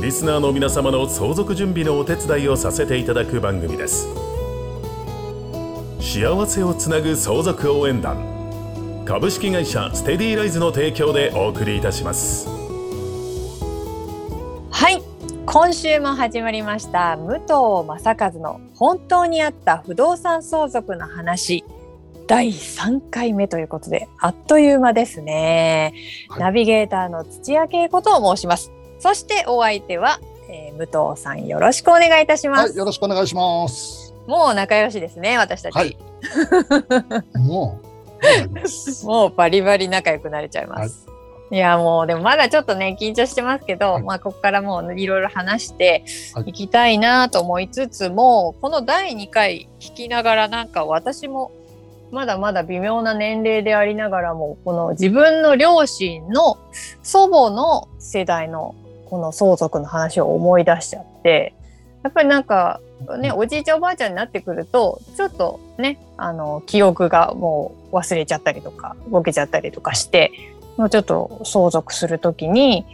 リスナーの皆様の相続準備のお手伝いをさせていただく番組です。幸せをつなぐ相続応援団。株式会社ステディライズの提供でお送りいたします。はい。今週も始まりました。武藤正和の本当にあった不動産相続の話。第3回目ということであっという間ですね、はい、ナビゲーターの土屋恵子と申しますそしてお相手は、えー、武藤さんよろしくお願いいたします、はい、よろしくお願いします。もう仲良しですね私たち、はい、もう。もうバリバリ仲良くなれちゃいます、い。やもうでもまだちょっとね緊張してますけど、はい、まあここからもういろいろ話してい。きたいなと思いつつも、はい、この第2回聞きながらなんか私もまだまだ微妙な年齢でありながらもこの自分の両親の祖母の世代のこの相続の話を思い出しちゃってやっぱりなんかねおじいちゃんおばあちゃんになってくるとちょっとねあの記憶がもう忘れちゃったりとかボケちゃったりとかしてもうちょっと相続する時に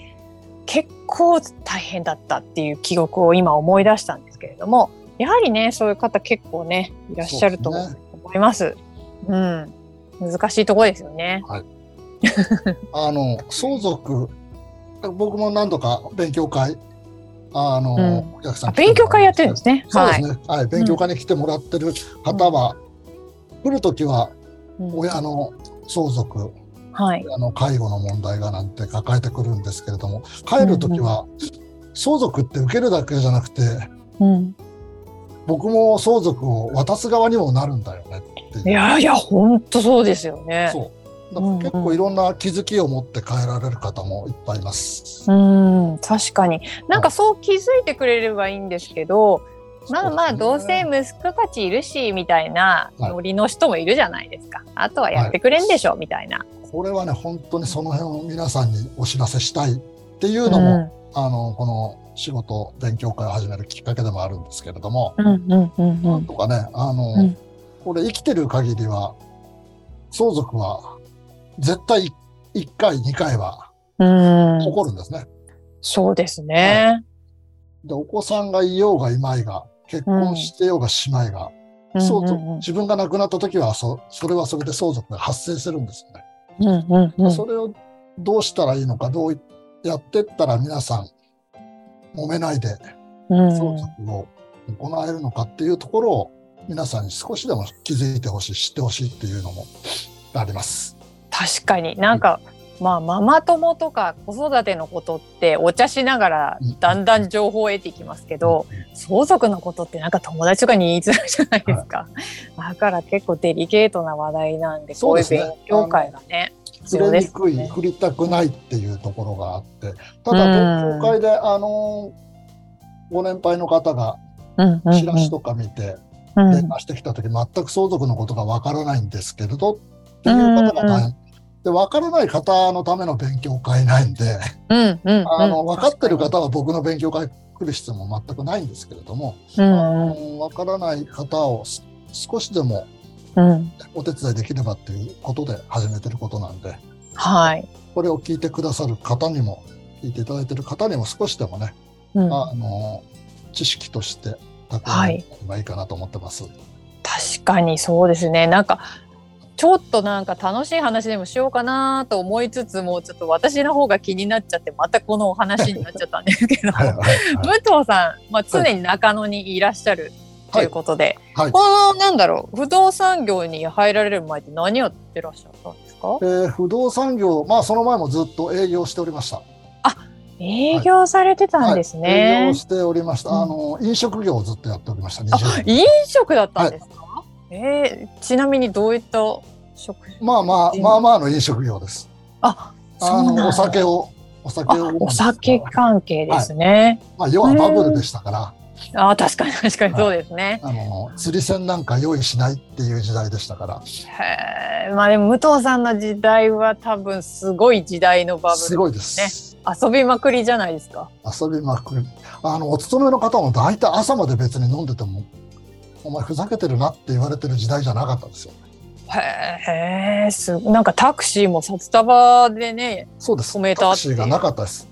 結構大変だったっていう記憶を今思い出したんですけれどもやはりねそういう方結構ねいらっしゃると思います。うすね、うん難しいところですよね。はい、あの相続僕も何度か勉強会あの、うん、お客さん勉強会やってるんですね。そうですね。はい、はい、勉強会に来てもらってる方は、うん、来る時は親の相続、はい、あの介護の問題がなんて抱えてくるんですけれども、帰る時は、相続って受けるだけじゃなくて、うん、僕も相続を渡す側にもなるんだよねいやいや本当そうですよね。そう結構いろんな気づきを持って変えられる方もいっぱいいます。うん確かに。なんかそう気づいてくれればいいんですけど、はい、まあまあどうせ息子たちいるしみたいなノリの人もいるじゃないですか、はい、あとはやってくれんでしょ、はい、みたいな。これはね本当にその辺を皆さんにお知らせしたいっていうのも、うん、あのこの仕事勉強会を始めるきっかけでもあるんですけれども、うんうんうんうん、なんとかねあの、うん、これ生きてる限りは相続は絶対1回、2回は起こるんですね。そうですね、はい、で。お子さんがいようがいまいが、結婚してようがしまいが、うん、相続、自分が亡くなった時はそ、それはそれで相続が発生するんですね。うんうんうん、それをどうしたらいいのか、どうやってったら皆さん揉めないで相続を行えるのかっていうところを皆さんに少しでも気づいてほしい、知ってほしいっていうのもあります。確かに。なんか、まあママ友とか子育てのことってお茶しながらだんだん情報を得ていきますけど、相続のことってなんか友達とかに言いづらいじゃないですか、はい、だから結構デリケートな話題なんでこういう勉強会がね触れにくい、ね、振りたくないっていうところがあって。ただ勉強会であのご年配の方がチラシとか見て電話してきた時全く相続のことがわからないんですけれどっていう方が大変で分からない方のための勉強会ないんで、うんうん、あの分かってる方は僕の勉強会来る必要も全くないんですけれども、うん、あの分からない方を少しでもお手伝いできればっていうことで始めてることなんで、はい、これを聞いてくださる方にも聞いていただいてる方にも少しでもね、うん、あの知識として蓄えればいいかなと思ってます。はい、確かにそうですね。なんかちょっとなんか楽しい話でもしようかなと思いつつもちょっと私の方が気になっちゃってまたこのお話になっちゃったんですけどはい、武藤さん、まあ、常に中野にいらっしゃるということで、はいはい、このなんだろう不動産業に入られる前って何やってらっしゃったんですか、えー、不動産業まあその前もずっと営業しておりました。あ営業されてたんですね。営業しておりました。あの飲食業をずっとやっておりました。飲食だったんですか？えー、ちなみにどういった食まあまあまあまあの飲食業です。あ、あのお酒をお酒をお酒関係ですね。はい、まあ要はバブルでしたから、ああ、確かに確かにそうですね。あの釣り線なんか用意しないっていう時代でしたから。へえ、まあでも武藤さんの時代は多分すごい時代のバブル、ね、すごいです。遊びまくりじゃないですか。遊びまくり。あのお勤めの方も大体朝まで別に飲んでても、お前ふざけてるなって言われてる時代じゃなかったですよ。へえ、すなんかタクシーも札束でね、そうです。タクシーがなかったです。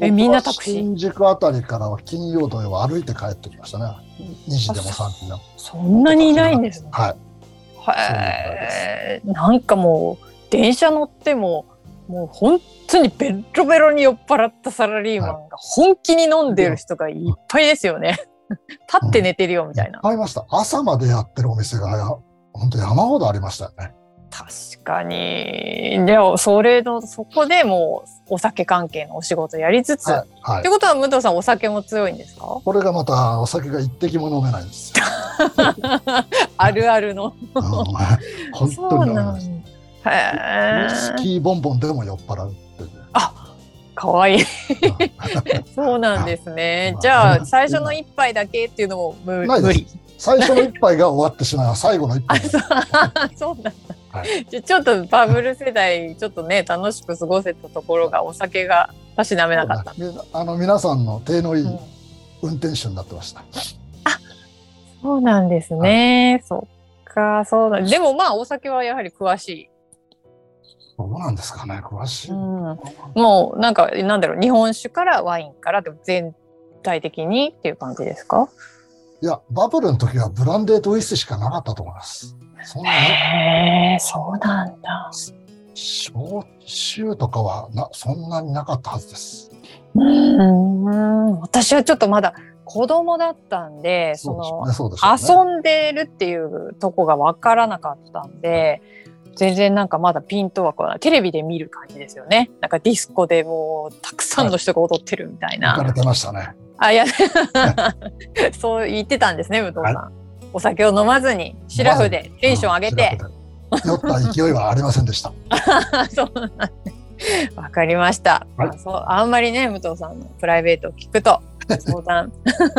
えみんなタクシー？新宿あたりからは金曜土曜は歩いて帰ってきましたね。2時でも3時でも。そんなにいないんですね。はい。へえ。なんかもう電車乗ってももう本当にベロベロに酔っ払ったサラリーマンが本気に飲んでる人がいっぱいですよね。立って寝てるよみたいな。うん、いました。朝までやってるお店が本当山ほどありましたよね。確かに。でも、それの、そこでもう、お酒関係のお仕事やりつつ。はい。はい、ってことは、武藤さん、お酒も強いんですか？これがまた、お酒が一滴も飲めないんですよ。あるあるの。本当に飲めないです。へウイスキーボンボンでも酔っ払うっていう。あかわいい。そうなんですね。じゃあ、最初の一杯だけっていうのも無理。最初の一杯が終わってしまう最後の一杯。そうなんだ。はい、ちょっとバブル世代ちょっとね楽しく過ごせたところがお酒がたしなめなかった。あの皆さんの手のいい運転手になってました。うん、あ、そうなんですね。はい、そっか、そうだ。でもまあお酒はやはり詳しい。どうなんですかね、詳しい。うん、もうなんかなんだろう日本酒からワインからでも全体的にっていう感じですか？いや、バブルの時はブランデーとウイスしかなかったと思います。そんなへえ、そうなんだ。焼酎とかはなそんなになかったはずです。うん私はちょっとまだ子供だったんで、その、ねね、遊んでるっていうとこが分からなかったんで、全然なんかまだピントはこうテレビで見る感じですよね。なんかディスコでもうたくさんの人が踊ってるみたいな。はい、れてましたね。あ、いや、そう言ってたんですね、武藤さん。はい、お酒を飲まずに、シラフでテンション上げて。酔った勢いはありませんでした。わかりました、はい、あそうあんまりね武藤さんのプライベートを聞くと相談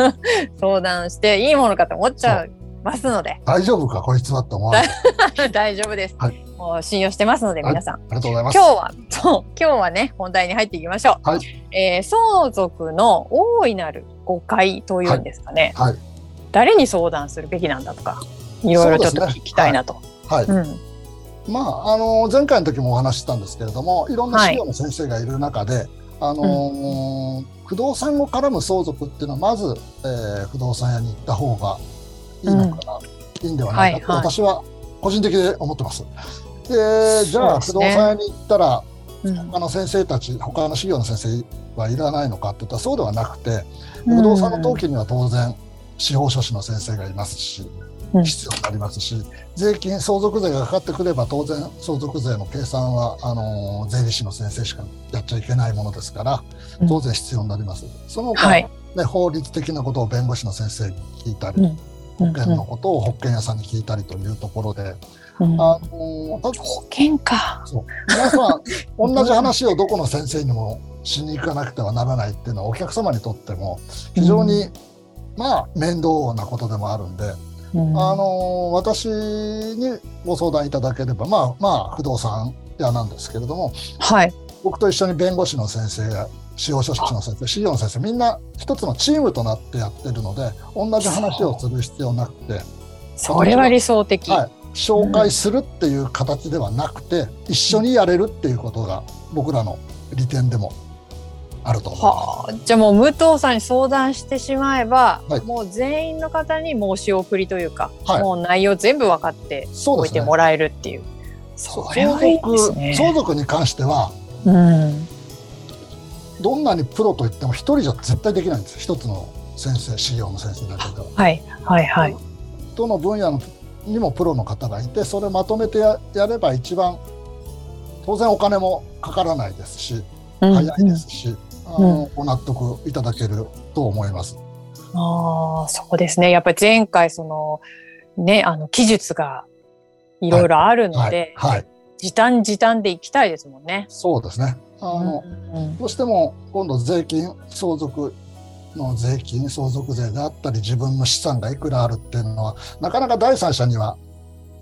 相談していいものかと思っちゃうますので。大丈夫かこいつはって思わ 大丈夫です、はい、もう信用してますので皆さん、はい、ありがとうございます。今日はそう今日はね本題に入っていきましょう、はい。えー、相続の大いなる誤解というんですかね、はい、はい、誰に相談するべきなんだとかいろいろちょっと聞きたいなと、ね、はい、うん。まあ、あの前回の時もお話ししたんですけれどもいろんな資料の先生がいる中で、はい、あのーうん、不動産を絡む相続っていうのはまず、えー、不動産屋に行った方がいいのかな、うん、いいんではないかと、私は個人的で思ってます。でじゃあ不動産屋に行ったら、他の先生たち他の資料の先生はいらないのかっていったらそうではなくて不動産の登記には当然司法書士の先生がいますし。必要になりますし、税金相続税がかかってくれば当然相続税の計算はあの税理士の先生しかやっちゃいけないものですから当然必要になります。その他、ね、法律的なことを弁護士の先生に聞いたり、保険のことを保険屋さんに聞いたりというところで。あの保険か。そう。皆さん同じ話をどこの先生にもしに行かなくてはならないっていうのはお客様にとっても非常に、まあ面倒なことでもあるんで、あの私にご相談いただければまあまあ不動産屋なんですけれども、はい、僕と一緒に弁護士の先生や司法書士の先生資料の先生みんな一つのチームとなってやってるので同じ話をする必要なくてそれは理想的、はい、紹介するっていう形ではなくて、うん、一緒にやれるっていうことが僕らの利点でもあるとはあ、じゃあもう武藤さんに相談してしまえば、はい、もう全員の方に申し送りというか、はい、もう内容全部分かっておいてもらえるっていう。そう、相続に関しては、うん、どんなにプロといっても一人じゃ絶対できないんです一つの先生資料の先生だけでは。はいはいはい。どの分野のにもプロの方がいてそれまとめてややれば一番当然お金もかからないですし、早いですし、あの、ご納得いただけると思います。ああ、そうですね。やっぱり前回そのねあの記述がいろいろあるので、はい、はいはい、時短時短でいきたいですもんね。そうですね。あの、うん。うん、どうしても今度税金相続の税金相続税であったり自分の資産がいくらあるっていうのはなかなか第三者には、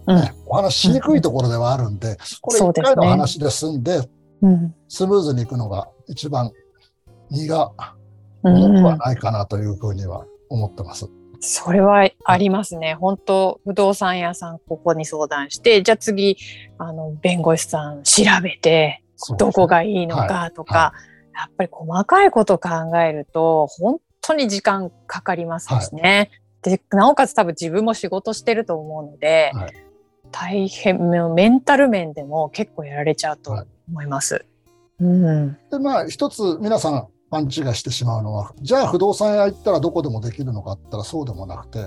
ね、うん、お話ししにくいところではあるんで、これ1回の話で済んで、うん、スムーズにいくのが一番荷が重くはないかなというふうには思ってます。それはありますね。本当不動産屋さんここに相談して、じゃあ次、あの、弁護士さん調べて、どこがいいのかとか、はい。はい、やっぱり細かいこと考えると、本当に時間かかりますしね。はい、で、なおかつ多分自分も仕事してると思うので、大変、メンタル面でも結構やられちゃうと思います。うん、でまあ一つ皆さん勘違いしてしまうのは、じゃあ不動産屋行ったらどこでもできるのかって言ったらそうでもなくて、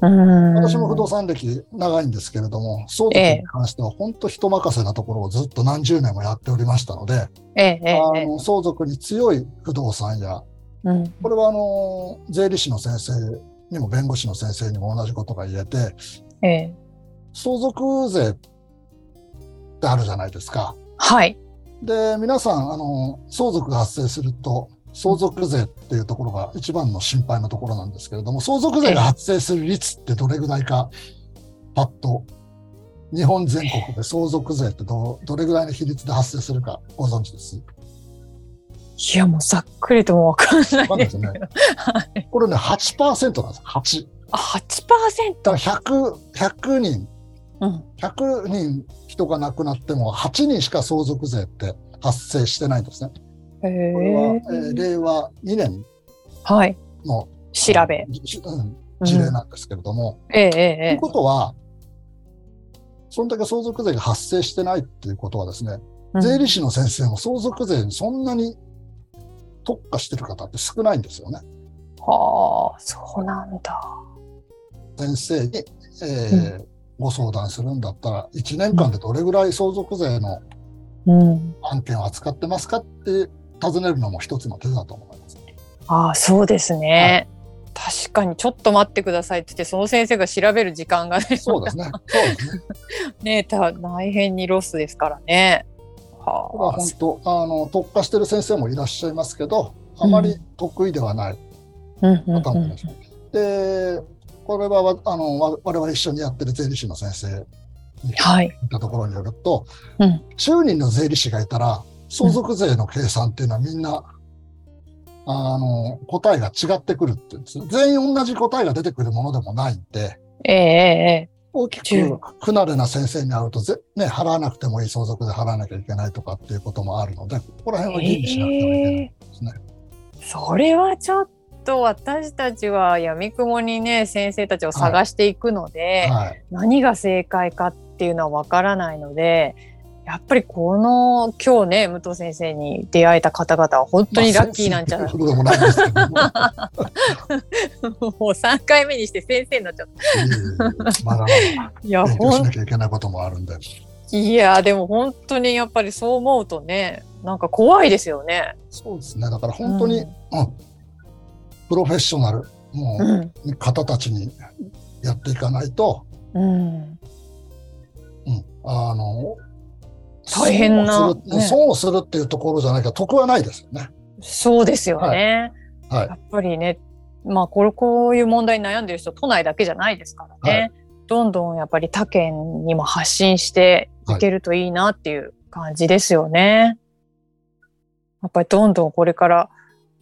私も不動産歴長いんですけれども、相続に関しては本当人任せなところをずっと何十年もやっておりましたので、ええ、あの相続に強い不動産屋、うん、これはあの税理士の先生にも弁護士の先生にも同じことが言えて、ええ、相続税ってあるじゃないですか。はい。で、皆さん、あの、相続が発生すると、相続税っていうところが一番の心配のところなんですけれども、相続税が発生する率ってどれぐらいか、パッと、日本全国で相続税ってどどれぐらいの比率で発生するかご存知です？いや、もうざっくりともわかんないですね。これね、8%なんです。8。あ、8%?100、100人、うん、100人人が亡くなっても8人しか相続税って発生してないんですね。これは、えー、令和2年の、はい、調べ、うん、事例なんですけれども。うん、えー、えー、ということは、そんだけ相続税が発生してないっていうことはですね、うん、税理士の先生も相続税にそんなに特化してる方って少ないんですよね。はあ、そうなんだ。先生に、えー、うん、ご相談するんだったら、1年間でどれぐらい相続税の案件を扱ってますかって尋ねるのも一つの手だと思います。ああ、そうですね。はい、確かにちょっと待ってくださいって言ってその先生が調べる時間がね。そうですね。そうですね。ね大変にロスですからね。はあ、本当あの特化してる先生もいらっしゃいますけどあまり得意ではない方もいらっしゃる。でこれはあの我々一緒にやってる税理士の先生に聞いたところによると、はいうん、10人の税理士がいたら相続税の計算っていうのはみんな、あの、答えが違ってくるって全員同じ答えが出てくるものでもないんで、ええ大きく不慣れな先生に会うとぜ、ね、払わなくてもいい相続で払わなきゃいけないとかっていうこともあるので、ここら辺は吟味しなくてはいけないですね。えー、それはちょっと私たちはやみくもにね先生たちを探していくので、はい。はい、何が正解かっていうのはわからないのでやっぱりこの今日ね武藤先生に出会えた方々は本当にラッキーなんじゃないですか。もう3回目にして先生になっちゃった。まだまだ。いやしなきゃいけないこともあるんで。いやでも本当にやっぱりそう思うとねなんか怖いですよね。そうですね。だから本当に、うん、うん、プロフェッショナルもう、方たちにやっていかないと、うん、うん、あの大変な、ね、損をするっていうところじゃないか得はないですよね。そうですよね。はい、やっぱりね、まあこれこういう問題に悩んでる人都内だけじゃないですからね。はい、どんどんやっぱり他県にも発信していけるといいなっていう感じですよね。やっぱりどんどんこれから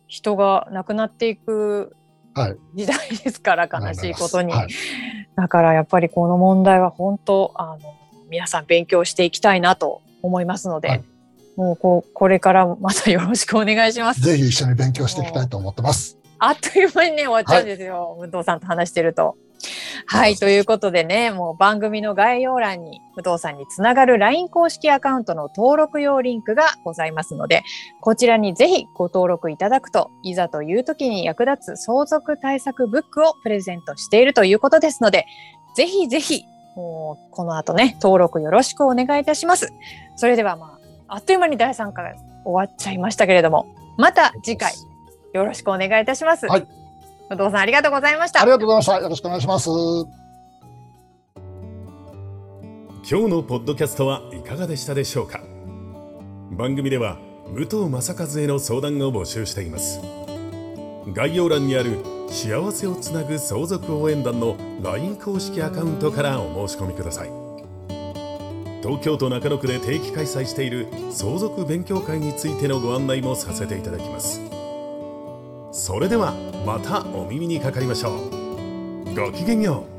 人が亡くなっていく時代ですから、悲しいことに、はい、だからやっぱりこの問題は本当あの皆さん勉強していきたいなと思いますので、はい、もうここれからまたよろしくお願いします。ぜひ一緒に勉強していきたいと思ってます。あっという間にね終わっちゃうんですよ、武、は、藤、い、さんと話してると。はい、ということでね、もう番組の概要欄に武藤さんにつながる LINE 公式アカウントの登録用リンクがございますので、こちらにぜひご登録いただくと、いざという時に役立つ相続対策ブックをプレゼントしているということですので、ぜひぜひもうこの後ね、登録よろしくお願いいたします。それではまあ、あっという間に第3回終わっちゃいましたけれども、また次回よろしくお願いいたします。はい。武藤さんありがとうございました。ありがとうございました。よろしくお願いします。今日のポッドキャストはいかがでしたでしょうか？番組では武藤正和への相談を募集しています概要欄にある幸せをつなぐ相続応援団の LINE 公式アカウントからお申し込みください。東京都中野区で定期開催している相続勉強会についてのご案内もさせていただきます。それではまたお耳にかかりましょう。ごきげんよう。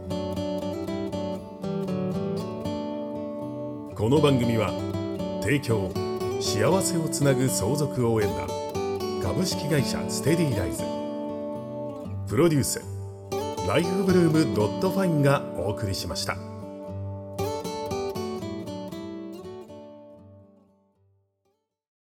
この番組は提供幸せをつなぐ相続応援団株式会社ステディライズ。プロデュースライフブルームドットファインがお送りしました。